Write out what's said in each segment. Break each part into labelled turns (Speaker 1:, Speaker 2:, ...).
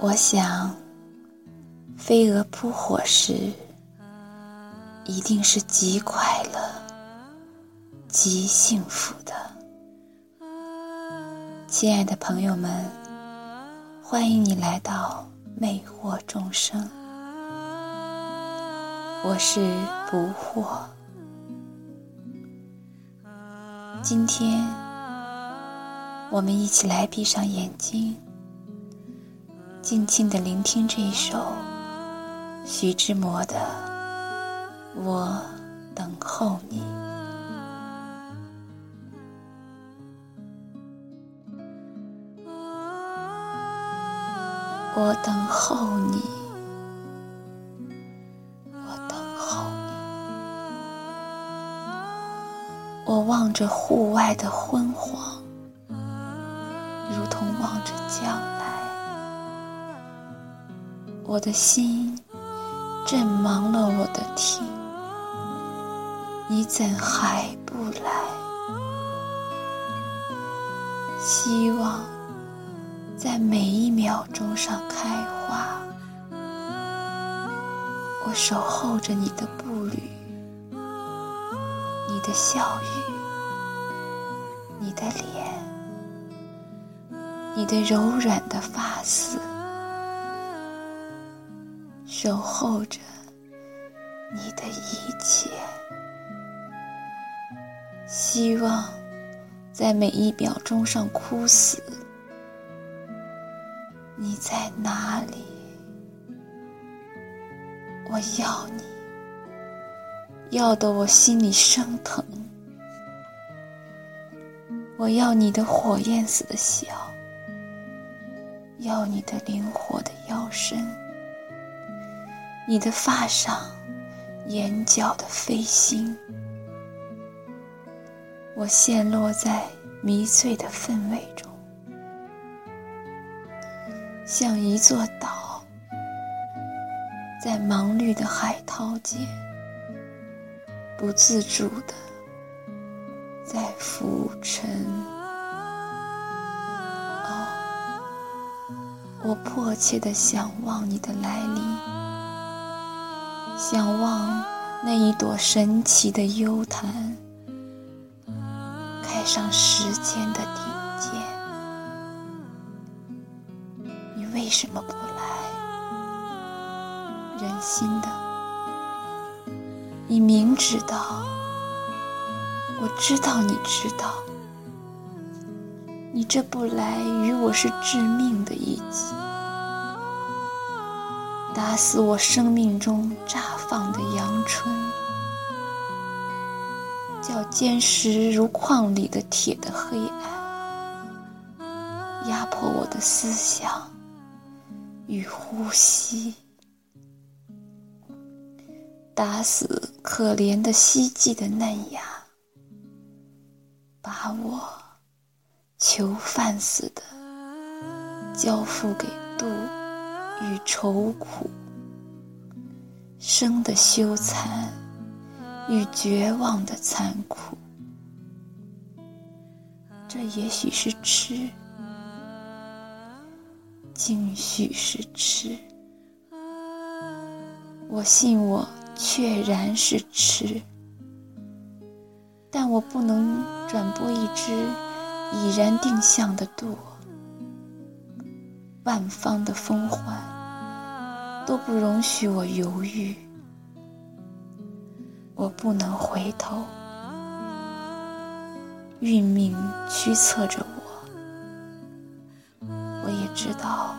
Speaker 1: 我想，飞蛾扑火时，一定是极快乐、极幸福的。亲爱的朋友们，欢迎你来到魅惑众生，我是不惑。今天，我们一起来闭上眼睛。静静的聆听这一首徐志摩的《我等候你》。我等候你，我等候你。我望着户外的昏黄，我的心正忙了我的听，你怎还不来？希望在每一秒钟上开花，我守候着你的步履，你的笑语，你的脸，你的柔软的发丝。守候着你的一切，希望在每一秒钟上枯死。你在哪里？我要你，要得我心里生疼。我要你的火焰似的笑，要你的灵活的腰身。你的发上，眼角的飞星，我陷落在迷醉的氛围中，像一座岛，在忙碌的海涛间，不自主的在浮沉。哦，我迫切的想望你的来临。想望那一朵神奇的幽檀，开上时间的顶尖。你为什么不来？忍心的，你明知道，我知道你知道，你这不来与我是致命的一击。打死我生命中绽放的阳春，叫坚实如矿里的铁的黑暗，压迫我的思想与呼吸。打死可怜的希冀的嫩芽，把我囚犯似的交付给杜。与愁苦，生的羞惭与绝望的残酷，这也许是痴，竟许是痴。我信我确然是痴，但我不能转播一只已然定向的舵。万方的风唤都不容许我犹豫，我不能回头。运命驱策着我，我也知道，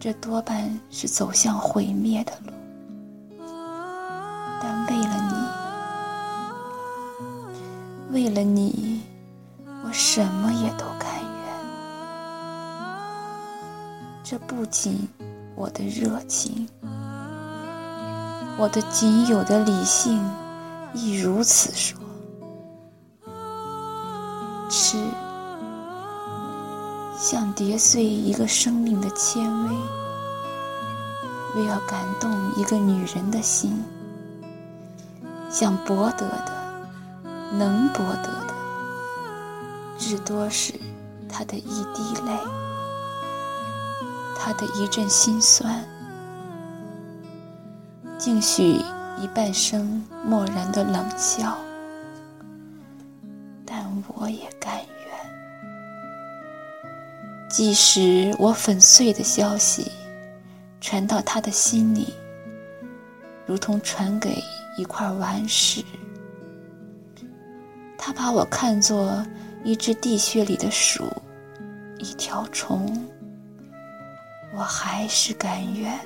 Speaker 1: 这多半是走向毁灭的路。但为了你，为了你，我什么也都甘愿。这不仅我的热情，我的仅有的理性亦如此说。吃，像跌碎一个生命的纤维，为要感动一个女人的心，想博得的，能博得的，至多是她的一滴泪。他的一阵心酸，竟许一半生默然的冷笑，但我也甘愿。即使我粉碎的消息传到他的心里，如同传给一块顽石，他把我看作一只地穴里的鼠，一条虫。我还是甘愿，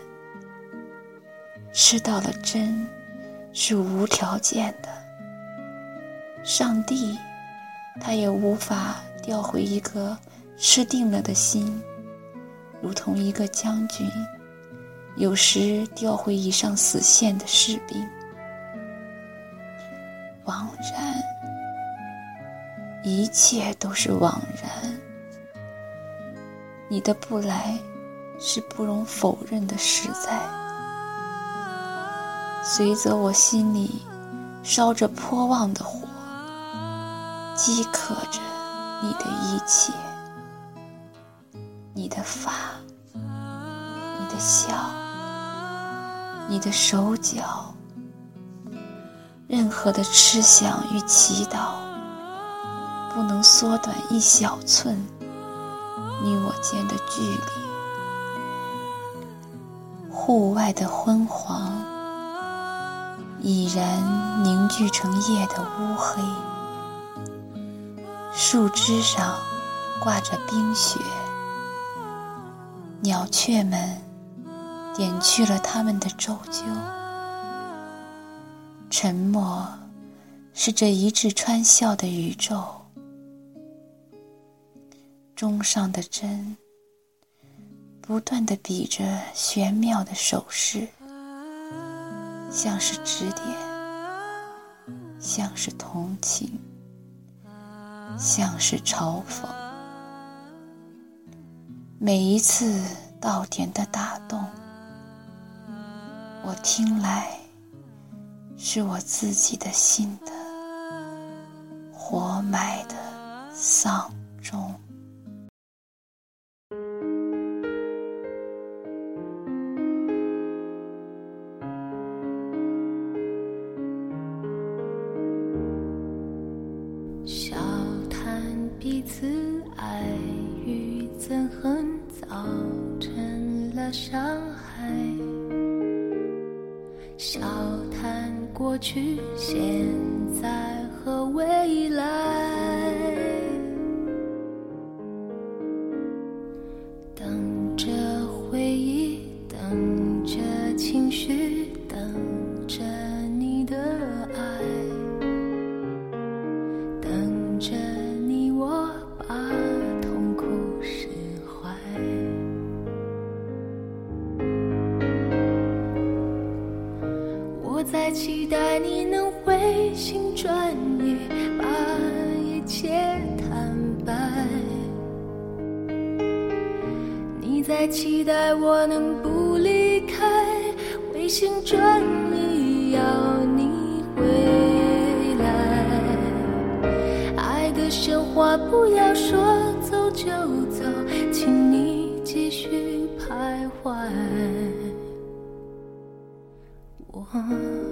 Speaker 1: 吃到了真，是无条件的。上帝，他也无法调回一个吃定了的心，如同一个将军，有时调回已上死线的士兵。枉然，一切都是枉然。你的不来。是不容否认的实在，随着我心里烧着颇旺的火，饥渴着你的一切，你的发，你的笑，你的手脚，任何的痴想与祈祷，不能缩短一小寸你我间的距离。户外的昏黄已然凝聚成夜的乌黑，树枝上挂着冰雪，鸟雀们点去了它们的皱啾。沉默是这一掷穿笑的宇宙，钟上的针。不断的比着玄妙的手势，像是指点，像是同情，像是嘲讽。每一次稻田的打动，我听来是我自己的心的活埋的丧钟。
Speaker 2: 过去、现在和未来，在期待你能回心转意，把一切坦白。你在期待我能不离开，回心转意要你回来。爱的神话不要说走就走，请你继续徘徊。我。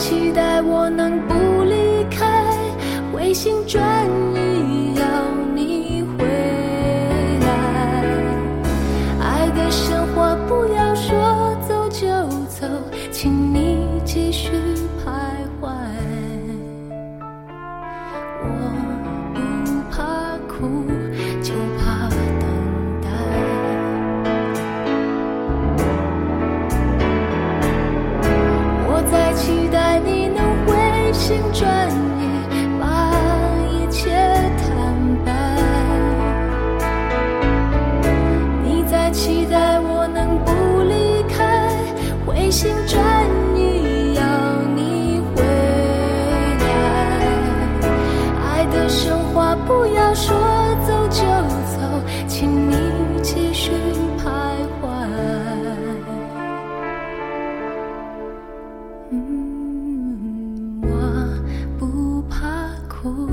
Speaker 2: 期待我能不离开，回心转心转意要你回来。爱的神话不要说走就走，请你继续徘徊。嗯，我不怕苦，